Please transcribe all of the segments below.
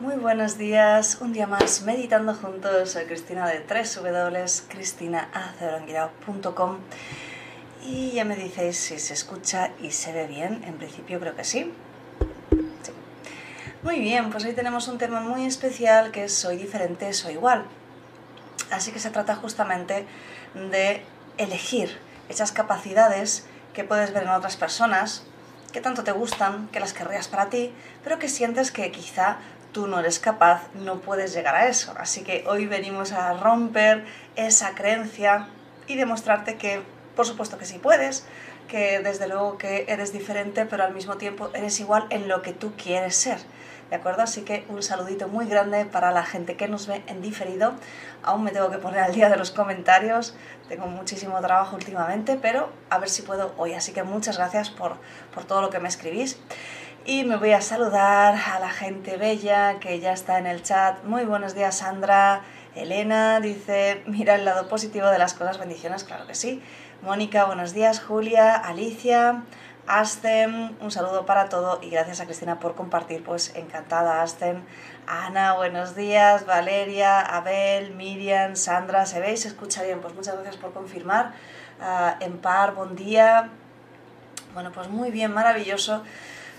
Muy buenos días, un día más meditando juntos. Soy Cristina de www.cristinaaceronguirao.com y ya me dices si se escucha y se ve bien. En principio creo que sí. sí. Muy bien, pues hoy tenemos un tema muy especial que es soy diferente, soy igual. Así que se trata justamente de elegir esas capacidades que puedes ver en otras personas, que tanto te gustan, que las querrías para ti, pero que sientes que quizá tú no eres capaz, no puedes llegar a eso. Así que hoy venimos a romper esa creencia y demostrarte que, por supuesto que sí puedes, que desde luego que eres diferente, pero al mismo tiempo eres igual en lo que tú quieres ser. ¿De acuerdo? Así que un saludito muy grande para la gente que nos ve en diferido. Aún me tengo que poner al día de los comentarios, tengo muchísimo trabajo últimamente, pero a ver si puedo hoy. Así que muchas gracias por, por todo lo que me escribís. Y me voy a saludar a la gente bella que ya está en el chat. Muy buenos días, Sandra. Elena dice, mira el lado positivo de las cosas, bendiciones, claro que sí. Mónica, buenos días. Julia, Alicia, Asten, un saludo para todo y gracias a Cristina por compartir, pues encantada Asten. Ana, buenos días. Valeria, Abel, Miriam, Sandra, ¿se veis? ¿Se escucha bien? Pues muchas gracias por confirmar. Uh, Empar, buen día. Bueno, pues muy bien, maravilloso.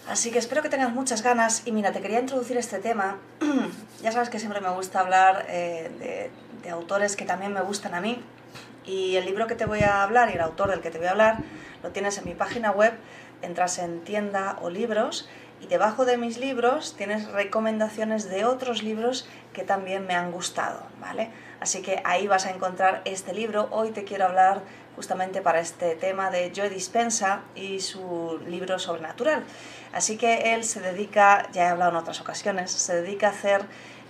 Así que espero que tengas muchas ganas. Y mira, te quería introducir este tema. ya sabes que siempre me gusta hablar eh, de, de, autores que también me gustan a mí. Y el libro que te voy a hablar y el autor del que te voy a hablar lo tienes en mi página web. Entras en tienda o libros y debajo de mis libros tienes recomendaciones de otros libros que también me han gustado, ¿vale? Así que ahí vas a encontrar este libro. Hoy te quiero hablar justamente para este tema de Joe Dispensa y su libro sobrenatural. Así que él se dedica, ya he hablado en otras ocasiones, se dedica a hacer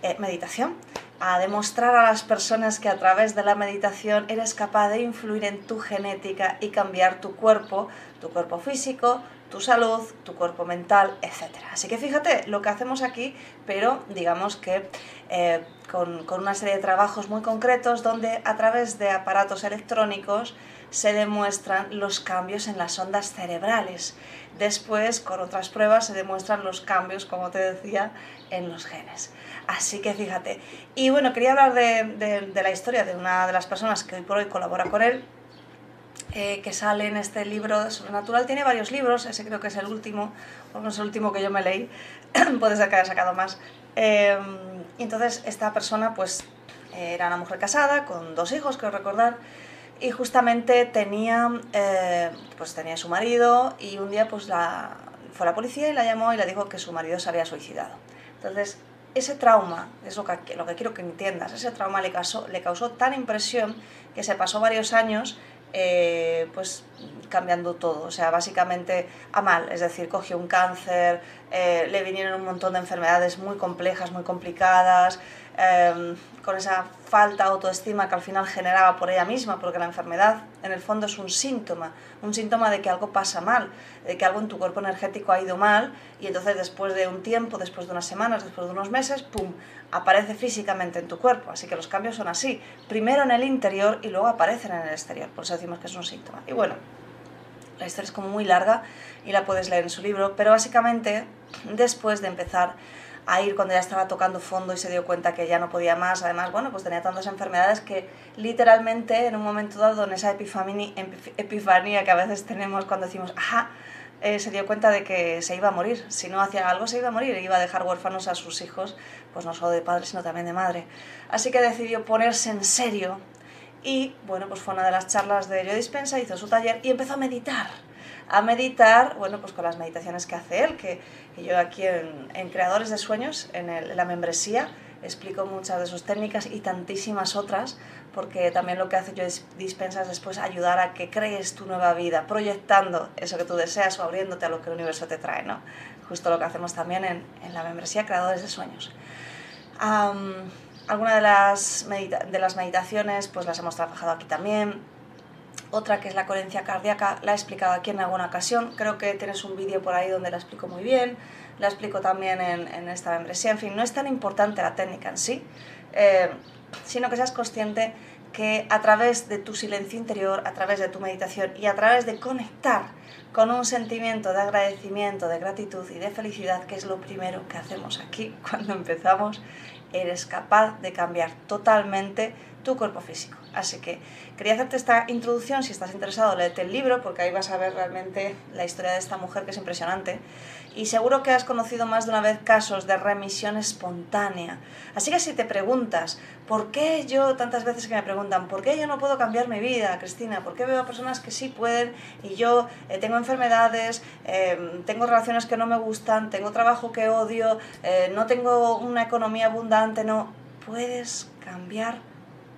eh, meditación, a demostrar a las personas que a través de la meditación eres capaz de influir en tu genética y cambiar tu cuerpo, tu cuerpo físico, tu salud, tu cuerpo mental, etc. Así que fíjate lo que hacemos aquí, pero digamos que eh, con, con una serie de trabajos muy concretos donde a través de aparatos electrónicos se demuestran los cambios en las ondas cerebrales. Después, con otras pruebas, se demuestran los cambios, como te decía, en los genes. Así que fíjate. Y bueno, quería hablar de, de, la historia de una de las personas que hoy por hoy colabora con él, eh, que sale en este libro Sobrenatural. Tiene varios libros, ese creo que es el último, o no es el último que yo me leí, puede ser que haya sacado más. Eh, entonces esta persona pues era una mujer casada con dos hijos, creo recordar, y justamente tenía, eh, pues tenía su marido y un día pues la, fue la policía y la llamó y le dijo que su marido se había suicidado. Entonces ese trauma, es lo que, lo que quiero que entiendas, ese trauma le causó, le causó tan impresión que se pasó varios años eh, pues cambiando todo, o sea, básicamente a mal, es decir, cogió un cáncer, eh, le vinieron un montón de enfermedades muy complejas, muy complicadas, eh, con esa falta de autoestima que al final generaba por ella misma, porque la enfermedad en el fondo es un síntoma, un síntoma de que algo pasa mal, de que algo en tu cuerpo energético ha ido mal y entonces después de un tiempo, después de unas semanas, después de unos meses, ¡pum!, aparece físicamente en tu cuerpo. Así que los cambios son así, primero en el interior y luego aparecen en el exterior, por eso decimos que es un síntoma. Y bueno, la historia es como muy larga y la puedes leer en su libro, pero básicamente después de empezar a ir cuando ya estaba tocando fondo y se dio cuenta que ya no podía más. Además, bueno, pues tenía tantas enfermedades que literalmente en un momento dado, en esa epifanía, que a veces tenemos cuando decimos, ajá, eh, se dio cuenta de que se iba a morir. Si no hacía algo, se iba a morir. Iba a dejar huérfanos a sus hijos, pues no solo de padre, sino también de madre. Así que decidió ponerse en serio y, bueno, pues fue una de las charlas de Joe Dispensa, hizo su taller y empezó a meditar. A meditar, bueno, pues con las meditaciones que hace él, que, yo aquí en, Creadores de Sueños, en, en la membresía, explico muchas de sus técnicas y tantísimas otras porque también lo que hace yo dispensas después ayudar a que crees tu nueva vida, proyectando eso que tú deseas o abriéndote a lo que el universo te trae, ¿no? Justo lo que hacemos también en, en la membresía Creadores de Sueños. Algunas de las, de las meditaciones pues las hemos trabajado aquí también. Otra que es la coherencia cardíaca, la he explicado aquí en alguna ocasión. Creo que tienes un vídeo por ahí donde la explico muy bien. La explico también en, esta membresía. En fin, no es tan importante la técnica en sí. Eh, sino que seas consciente que a través de tu silencio interior, a través de tu meditación y a través de conectar con un sentimiento de agradecimiento, de gratitud y de felicidad, que es lo primero que hacemos aquí cuando empezamos, eres capaz de cambiar totalmente tu cuerpo físico. Así que quería hacerte esta introducción, si estás interesado, léete el libro, porque ahí vas a ver realmente la historia de esta mujer que es impresionante y seguro que has conocido más de una vez casos de remisión espontánea. Así que si te preguntas, ¿por qué yo, tantas veces que me preguntan, ¿por qué yo no puedo cambiar mi vida, Cristina? ¿Por qué veo a personas que sí pueden y yo eh, tengo enfermedades, em, tengo relaciones que no me gustan, tengo trabajo que odio, eh, no tengo una economía abundante? No, puedes cambiar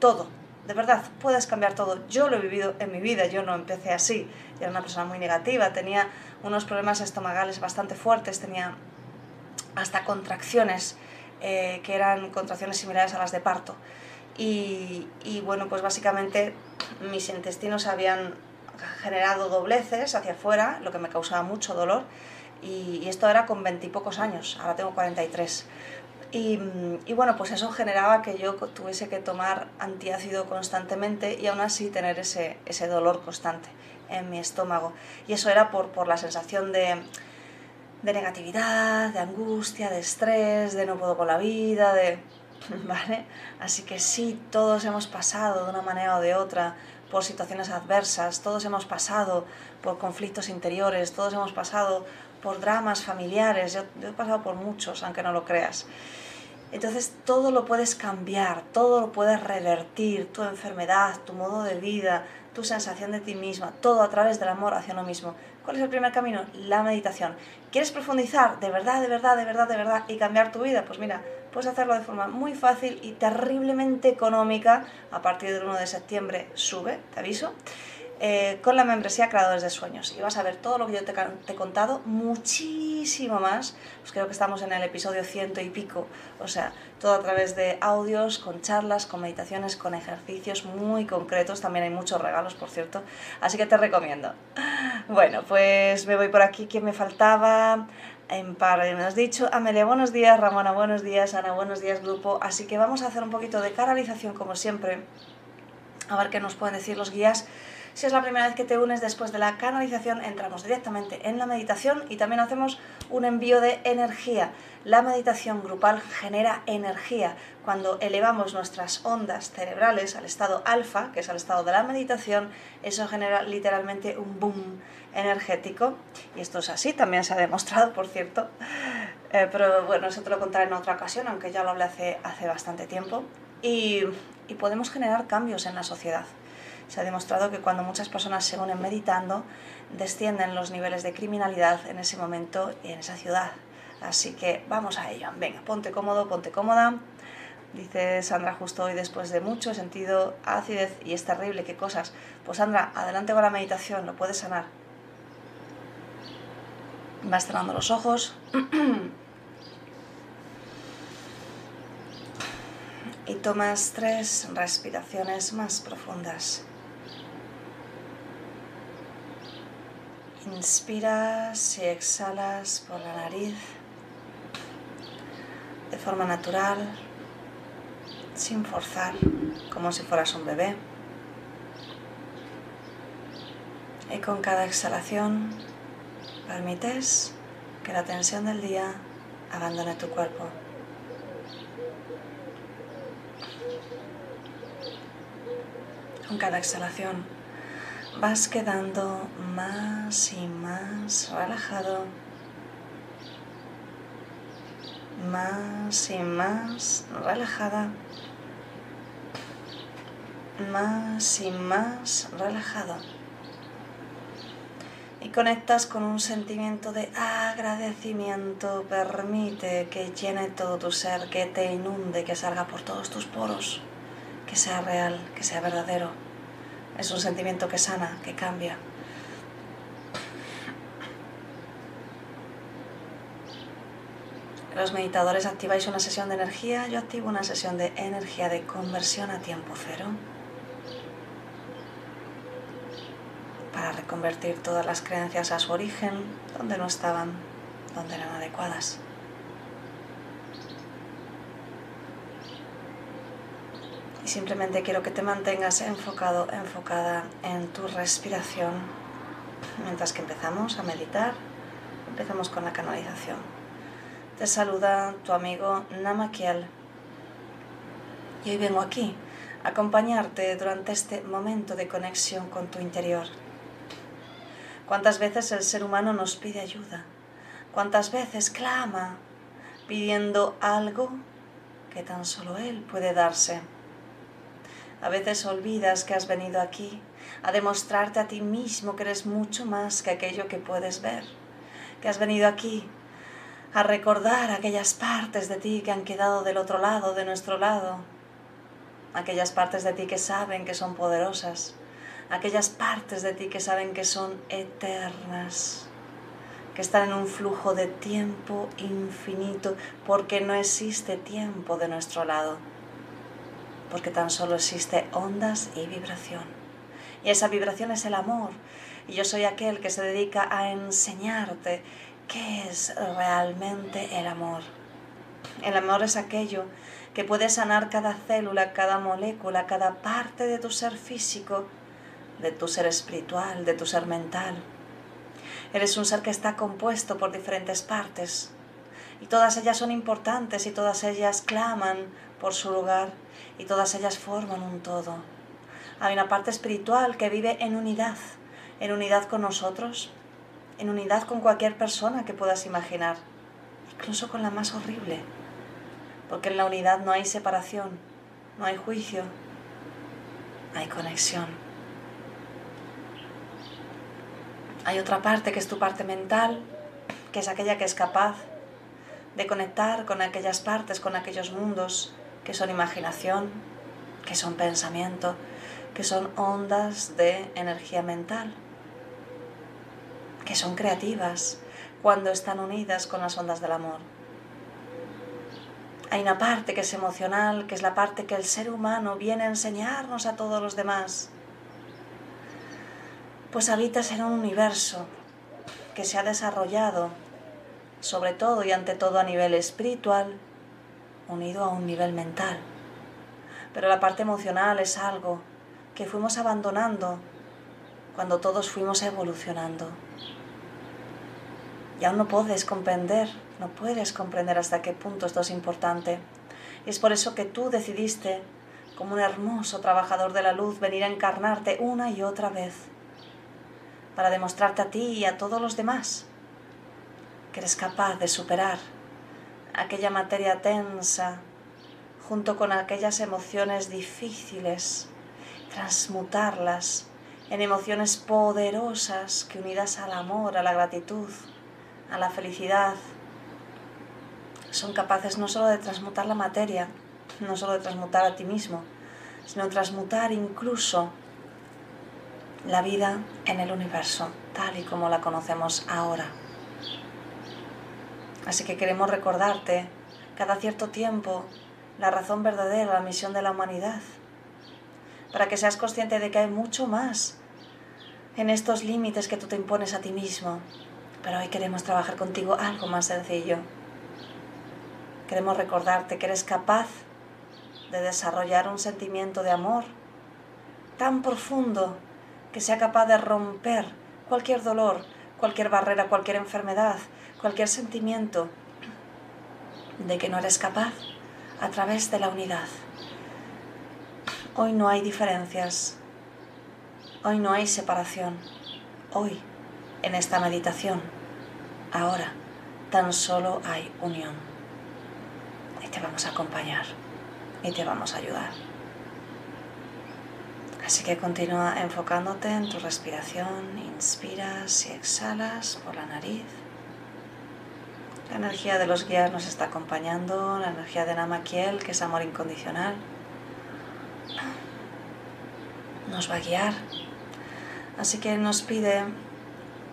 todo. De verdad, puedes cambiar todo. Yo lo he vivido en mi vida, yo no empecé así. Era una persona muy negativa, tenía unos problemas estomagales bastante fuertes, tenía hasta contracciones eh, que eran contracciones similares a las de parto. Y, bueno, pues básicamente mis intestinos habían generado dobleces hacia afuera, lo que me causaba mucho dolor. Y, esto era con veintipocos años, ahora tengo 43. Y, y, bueno, pues eso generaba que yo tuviese que tomar antiácido constantemente y aún así tener ese, ese dolor constante en mi estómago. Y eso era por, por la sensación de, de negatividad, de angustia, de estrés, de no puedo con la vida, de... ¿Vale? Así que sí, todos hemos pasado de una manera o de otra por situaciones adversas, todos hemos pasado por conflictos interiores, todos hemos pasado por dramas familiares, yo, he pasado por muchos, aunque no lo creas. Entonces todo lo puedes cambiar, todo lo puedes revertir, tu enfermedad, tu modo de vida, tu sensación de ti misma, todo a través del amor hacia uno mismo. ¿Cuál es el primer camino? La meditación. ¿Quieres profundizar de verdad, de verdad, de verdad, de verdad y cambiar tu vida? Pues mira, puedes hacerlo de forma muy fácil y terriblemente económica. A partir del 1 de septiembre sube, te aviso. Eh, con la membresía Creadores de Sueños. Y vas a ver todo lo que yo te, he contado, muchísimo más. Pues creo que estamos en el episodio ciento y pico. O sea, todo a través de audios, con charlas, con meditaciones, con ejercicios muy concretos. También hay muchos regalos, por cierto. Así que te recomiendo. Bueno, pues me voy por aquí. ¿Quién me faltaba? en par, me has dicho. Amelia, buenos días. Ramona, buenos días. Ana, buenos días, grupo. Así que vamos a hacer un poquito de canalización, como siempre. A ver qué nos pueden decir los guías si es la primera vez que te unes después de la canalización, entramos directamente en la meditación y también hacemos un envío de energía. La meditación grupal genera energía. Cuando elevamos nuestras ondas cerebrales al estado alfa, que es el estado de la meditación, eso genera literalmente un boom energético. Y esto es así, también se ha demostrado, por cierto. Eh, pero bueno, eso te lo contaré en otra ocasión, aunque ya lo hablé hace, hace bastante tiempo. y podemos generar cambios en la sociedad. Se ha demostrado que cuando muchas personas se unen meditando, descienden los niveles de criminalidad en ese momento y en esa ciudad. Así que vamos a ello. Venga, ponte cómodo, ponte cómoda. Dice Sandra justo hoy después de mucho sentido acidez y es terrible, qué cosas. Pues Sandra, adelante con la meditación, lo puedes sanar. Vas cerrando los ojos. y tomas tres respiraciones más profundas. Inspiras y exhalas por la nariz de forma natural, sin forzar, como si fueras un bebé. Y con cada exhalación permites que la tensión del día abandone tu cuerpo. Con cada exhalación vas quedando más y más relajado, más y más relajada, más y más relajado. Y conectas con un sentimiento de agradecimiento, permite que llene todo tu ser, que te inunde, que salga por todos tus poros, que sea real, que sea verdadero es un sentimiento que sana, que cambia. Los meditadores activáis una sesión de energía, yo activo una sesión de energía de conversión a tiempo cero para reconvertir todas las creencias a su origen, donde no estaban, donde eran adecuadas. Simplemente quiero que te mantengas enfocado, enfocada en tu respiración mientras que empezamos a meditar. Empezamos con la canalización. Te saluda tu amigo Namakiel. Y hoy vengo aquí a acompañarte durante este momento de conexión con tu interior. ¿Cuántas veces el ser humano nos pide ayuda? ¿Cuántas veces clama pidiendo algo que tan solo Él puede darse? A veces olvidas que has venido aquí a demostrarte a ti mismo que eres mucho más que aquello que puedes ver, que has venido aquí a recordar aquellas partes de ti que han quedado del otro lado, de nuestro lado, aquellas partes de ti que saben que son poderosas, aquellas partes de ti que saben que son eternas, que están en un flujo de tiempo infinito, porque no existe tiempo de nuestro lado porque tan solo existe ondas y vibración. Y esa vibración es el amor. Y yo soy aquel que se dedica a enseñarte qué es realmente el amor. El amor es aquello que puede sanar cada célula, cada molécula, cada parte de tu ser físico, de tu ser espiritual, de tu ser mental. Eres un ser que está compuesto por diferentes partes y todas ellas son importantes y todas ellas claman por su lugar y todas ellas forman un todo. Hay una parte espiritual que vive en unidad, en unidad con nosotros, en unidad con cualquier persona que puedas imaginar, incluso con la más horrible, porque en la unidad no hay separación, no hay juicio, hay conexión. Hay otra parte que es tu parte mental, que es aquella que es capaz de conectar con aquellas partes, con aquellos mundos que son imaginación, que son pensamiento, que son ondas de energía mental, que son creativas cuando están unidas con las ondas del amor. Hay una parte que es emocional, que es la parte que el ser humano viene a enseñarnos a todos los demás. Pues habitas en un universo que se ha desarrollado, sobre todo y ante todo a nivel espiritual, unido a un nivel mental. Pero la parte emocional es algo que fuimos abandonando cuando todos fuimos evolucionando. Y aún no puedes comprender, no puedes comprender hasta qué punto esto es importante. Y es por eso que tú decidiste, como un hermoso trabajador de la luz, venir a encarnarte una y otra vez, para demostrarte a ti y a todos los demás que eres capaz de superar aquella materia tensa junto con aquellas emociones difíciles, transmutarlas en emociones poderosas que unidas al amor, a la gratitud, a la felicidad, son capaces no solo de transmutar la materia, no solo de transmutar a ti mismo, sino transmutar incluso la vida en el universo, tal y como la conocemos ahora. Así que queremos recordarte cada cierto tiempo la razón verdadera, la misión de la humanidad, para que seas consciente de que hay mucho más en estos límites que tú te impones a ti mismo. Pero hoy queremos trabajar contigo algo más sencillo. Queremos recordarte que eres capaz de desarrollar un sentimiento de amor tan profundo que sea capaz de romper cualquier dolor, cualquier barrera, cualquier enfermedad, cualquier sentimiento de que no eres capaz a través de la unidad. Hoy no hay diferencias. Hoy no hay separación. Hoy, en esta meditación, ahora, tan solo hay unión. Y te vamos a acompañar y te vamos a ayudar. Así que continúa enfocándote en tu respiración, inspiras y exhalas por la nariz. La energía de los guías nos está acompañando, la energía de Namakiel, que es amor incondicional, nos va a guiar. Así que nos pide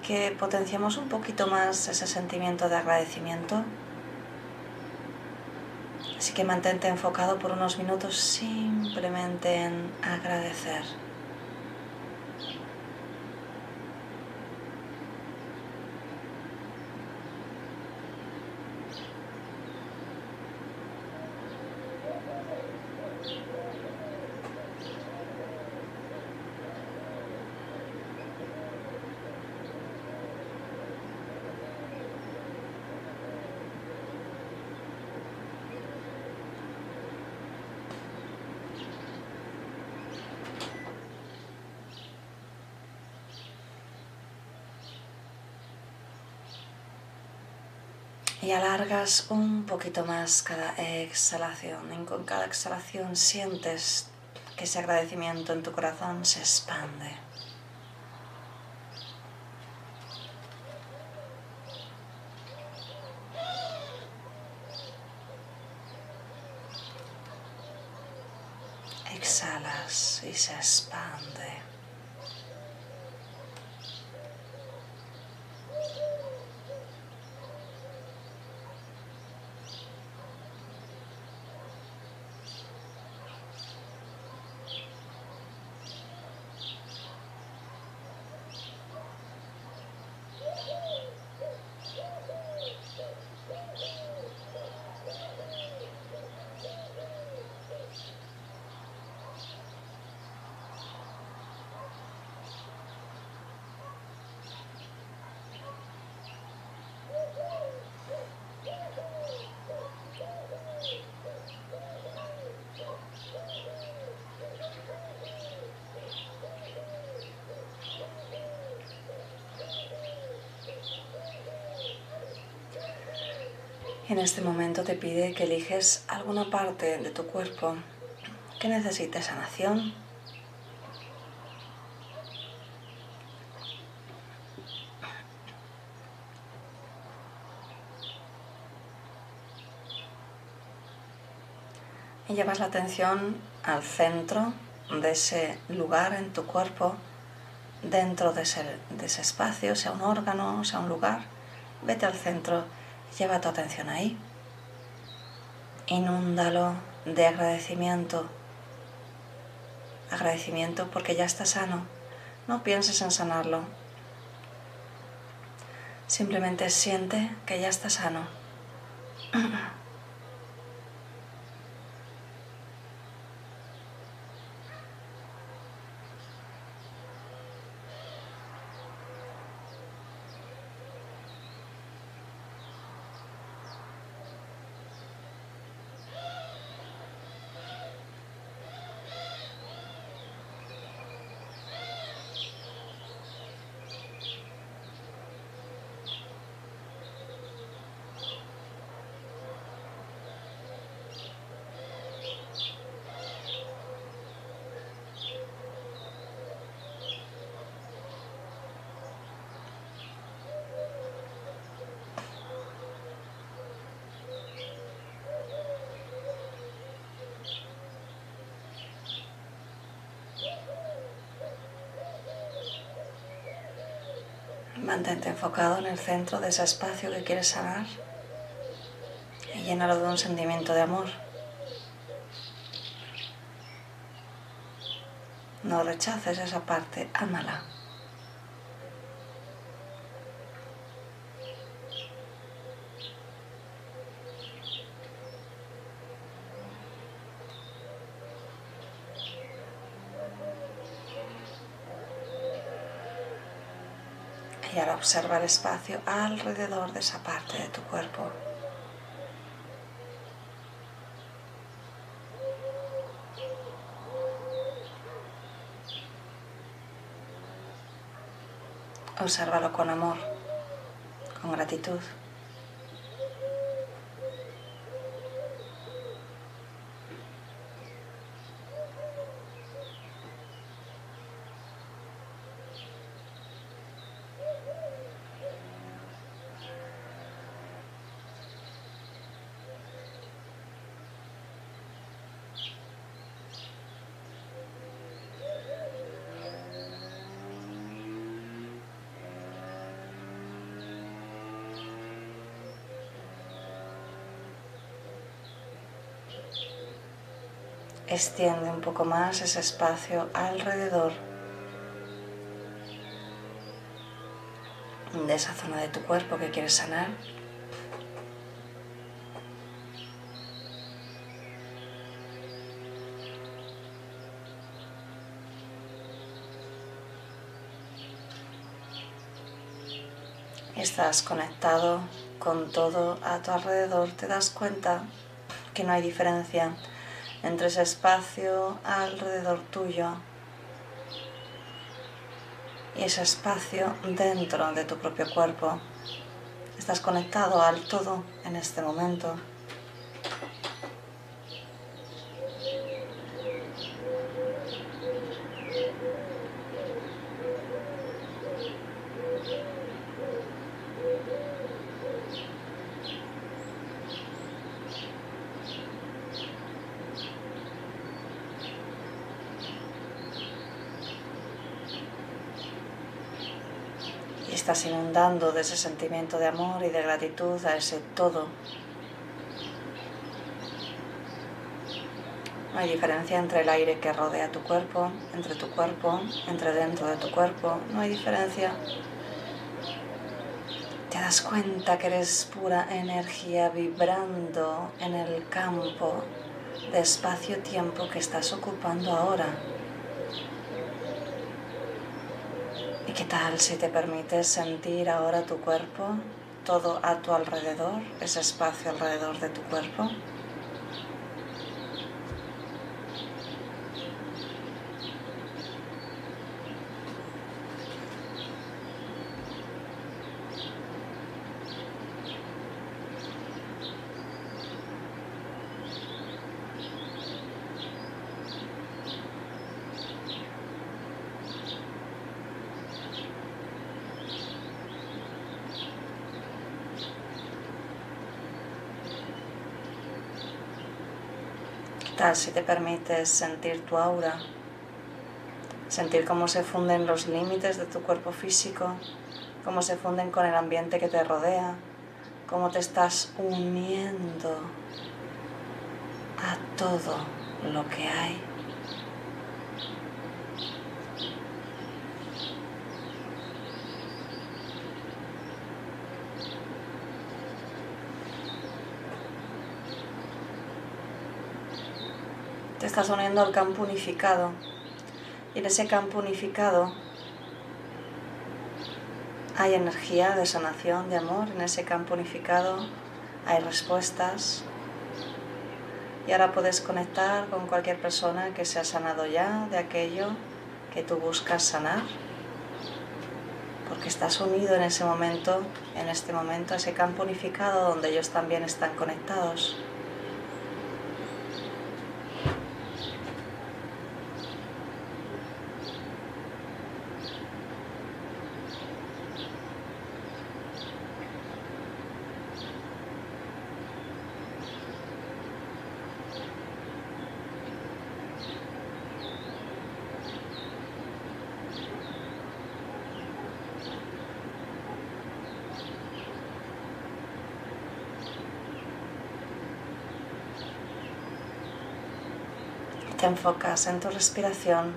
que potenciemos un poquito más ese sentimiento de agradecimiento. Así que mantente enfocado por unos minutos simplemente en agradecer. Y alargas un poquito más cada exhalación. Y con cada exhalación sientes que ese agradecimiento en tu corazón se expande. Exhalas y se expande. En este momento te pide que eliges alguna parte de tu cuerpo que necesite sanación. Y llevas la atención al centro de ese lugar en tu cuerpo, dentro de ese, de ese espacio, sea un órgano, sea un lugar. Vete al centro Lleva tu atención ahí. Inúndalo de agradecimiento. Agradecimiento porque ya está sano. No pienses en sanarlo. Simplemente siente que ya está sano. Mantente enfocado en el centro de ese espacio que quieres sanar y llénalo de un sentimiento de amor. No rechaces esa parte, ámala. Y ahora observa el espacio alrededor de esa parte de tu cuerpo. Obsérvalo con amor, con gratitud. Extiende un poco más ese espacio alrededor de esa zona de tu cuerpo que quieres sanar. Estás conectado con todo a tu alrededor, te das cuenta que no hay diferencia entre ese espacio alrededor tuyo y ese espacio dentro de tu propio cuerpo. Estás conectado al todo en este momento. Estás inundando de ese sentimiento de amor y de gratitud a ese todo. No hay diferencia entre el aire que rodea tu cuerpo, entre tu cuerpo, entre dentro de tu cuerpo. No hay diferencia. Te das cuenta que eres pura energía vibrando en el campo de espacio-tiempo que estás ocupando ahora. Tal si te permites sentir ahora tu cuerpo, todo a tu alrededor, ese espacio alrededor de tu cuerpo? Tal si te permites sentir tu aura? Sentir cómo se funden los límites de tu cuerpo físico, cómo se funden con el ambiente que te rodea, cómo te estás uniendo a todo lo que hay. Estás uniendo al campo unificado. Y en ese campo unificado hay energía de sanación, de amor. En ese campo unificado hay respuestas. Y ahora puedes conectar con cualquier persona que se ha sanado ya de aquello que tú buscas sanar. Porque estás unido en ese momento, en este momento, a ese campo unificado donde ellos también están conectados. Enfocas en tu respiración,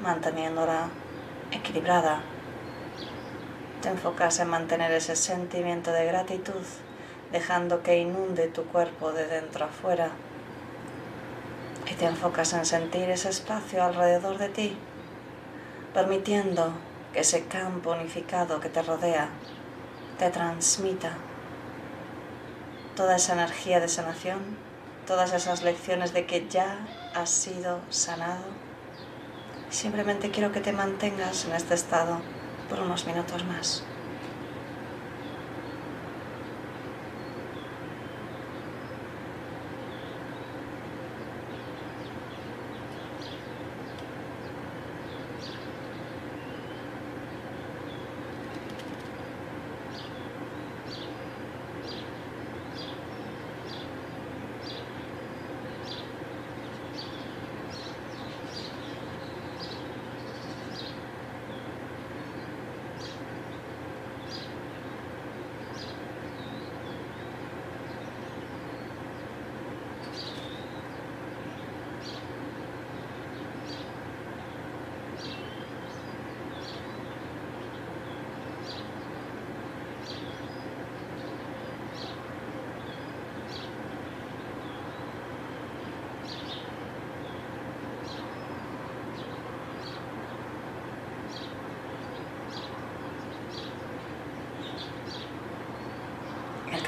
manteniéndola equilibrada. Te enfocas en mantener ese sentimiento de gratitud, dejando que inunde tu cuerpo de dentro a fuera. Y te enfocas en sentir ese espacio alrededor de ti, permitiendo que ese campo unificado que te rodea te transmita toda esa energía de sanación, todas esas lecciones de que ya has sido sanado. Simplemente quiero que te mantengas en este estado por unos minutos más.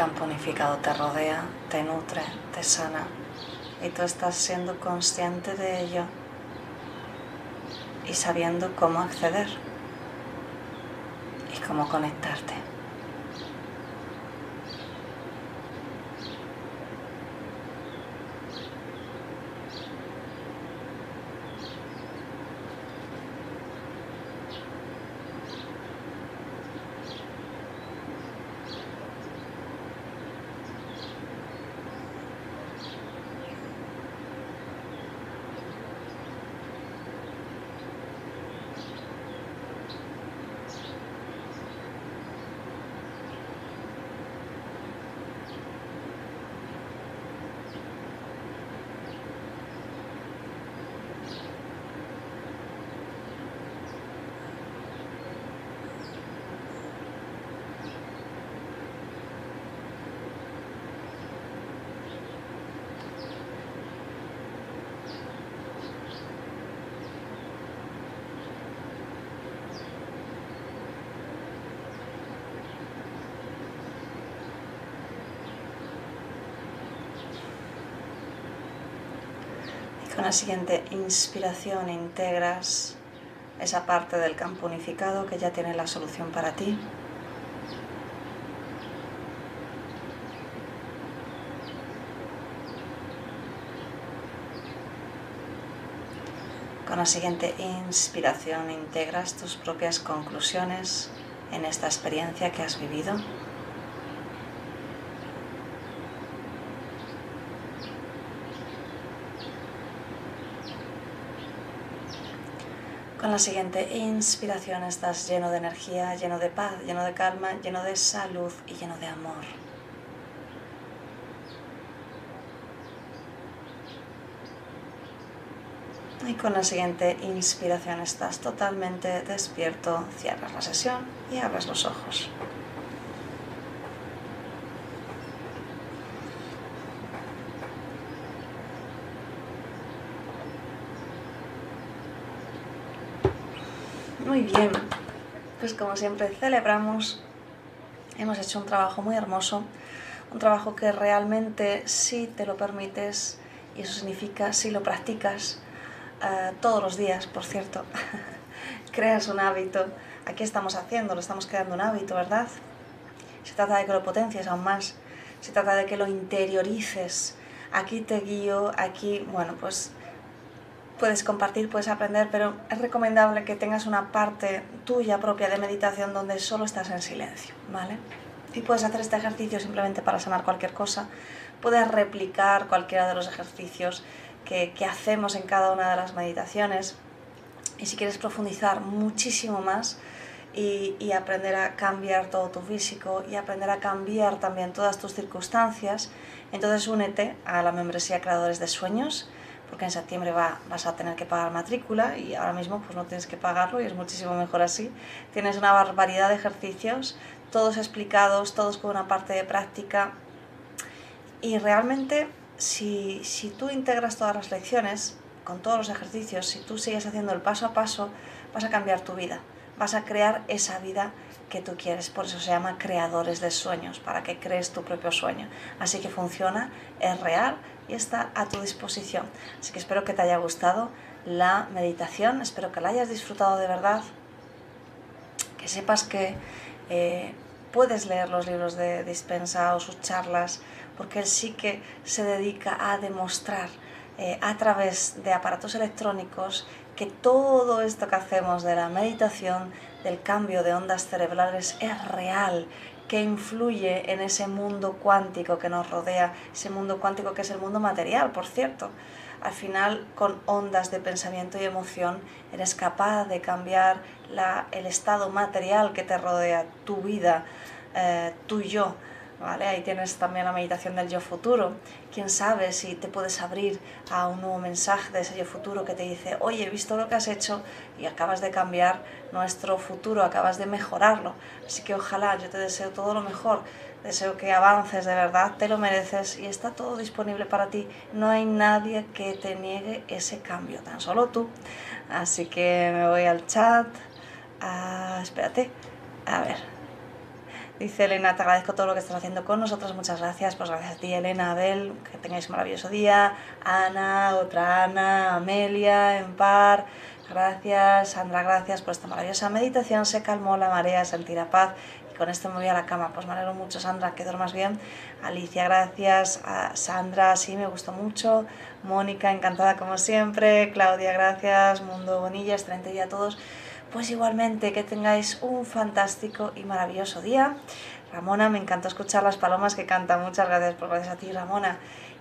Campo unificado te rodea, te nutre, te sana y tú estás siendo consciente de ello y sabiendo cómo acceder y cómo conectarte. Con la siguiente inspiración integras esa parte del campo unificado que ya tiene la solución para ti. Con la siguiente inspiración integras tus propias conclusiones en esta experiencia que has vivido. Con la siguiente inspiración estás lleno de energía, lleno de paz, lleno de calma, lleno de salud y lleno de amor. Y con la siguiente inspiración estás totalmente despierto, cierras la sesión y abres los ojos. Muy bien, pues como siempre celebramos, hemos hecho un trabajo muy hermoso, un trabajo que realmente si te lo permites, y eso significa si lo practicas uh, todos los días, por cierto, creas un hábito, aquí estamos haciendo, lo estamos creando un hábito, ¿verdad? Se trata de que lo potencies aún más, se trata de que lo interiorices, aquí te guío, aquí, bueno, pues puedes compartir, puedes aprender, pero es recomendable que tengas una parte tuya propia de meditación donde solo estás en silencio, ¿vale? Y puedes hacer este ejercicio simplemente para sanar cualquier cosa, puedes replicar cualquiera de los ejercicios que, hacemos en cada una de las meditaciones. Y si quieres profundizar muchísimo más, y, y, aprender a cambiar todo tu físico y aprender a cambiar también todas tus circunstancias, entonces únete a la membresía Creadores de Sueños porque en septiembre va, vas a tener que pagar matrícula y ahora mismo pues no tienes que pagarlo y es muchísimo mejor así. Tienes una barbaridad de ejercicios, todos explicados, todos con una parte de práctica y realmente si, si tú integras todas las lecciones con todos los ejercicios, si tú sigues haciendo el paso a paso, vas a cambiar tu vida, vas a crear esa vida que tú quieres. Por eso se llama creadores de sueños, para que crees tu propio sueño. Así que funciona, es real y está a tu disposición. Así que espero que te haya gustado la meditación, espero que la hayas disfrutado de verdad, que sepas que eh, puedes leer los libros de Dispensa o sus charlas, porque él sí que se dedica a demostrar eh, a través de aparatos electrónicos que todo esto que hacemos de la meditación, del cambio de ondas cerebrales es real, que influye en ese mundo cuántico que nos rodea, ese mundo cuántico que es el mundo material, por cierto. Al final, con ondas de pensamiento y emoción, eres capaz de cambiar el estado material que te rodea, tu vida, eh, tu yo. ¿Vale? Ahí tienes también la meditación del yo futuro. Quién sabe si te puedes abrir a un nuevo mensaje de ese yo futuro que te dice, oye, he visto lo que has hecho y acabas de cambiar nuestro futuro, acabas de mejorarlo. Así que ojalá, yo te deseo todo lo mejor, deseo que avances de verdad, te lo mereces y está todo disponible para ti. No hay nadie que te niegue ese cambio, tan solo tú. Así que me voy al chat. Ah, espérate, a ver. Dice Elena, te agradezco todo lo que estás haciendo con nosotros, muchas gracias. Pues gracias a ti, Elena, Abel, que tengáis un maravilloso día. Ana, otra Ana, Amelia, en par. Gracias, Sandra, gracias por esta maravillosa meditación. Se calmó la marea, sentirá paz. Y con esto me voy a la cama. Pues me alegro mucho, Sandra, que duermas bien. Alicia, gracias. A Sandra, sí, me gustó mucho. Mónica, encantada como siempre. Claudia, gracias. Mundo Bonilla, excelente día a todos. Pues igualmente que tengáis un fantástico y maravilloso día. Ramona, me encanta escuchar las palomas que cantan. Muchas gracias por gracias a ti, Ramona.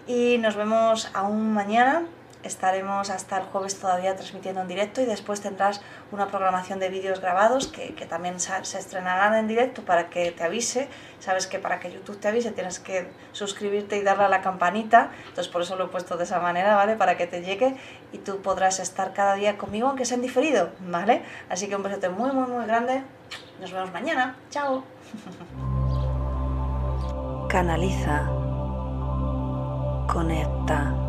Y nos vemos aún mañana estaremos hasta el jueves todavía transmitiendo en directo y después tendrás una programación de vídeos grabados que, también se estrenarán en directo para que te avise. Sabes que para que YouTube te avise tienes que suscribirte y darle a la campanita, entonces por eso lo he puesto de esa manera, ¿vale? Para que te llegue y tú podrás estar cada día conmigo aunque sea en diferido, ¿vale? Así que un besote muy, muy, muy grande. Nos vemos mañana. Chao. Canaliza. Conecta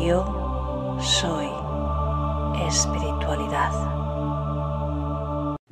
Yo soy espiritualidad.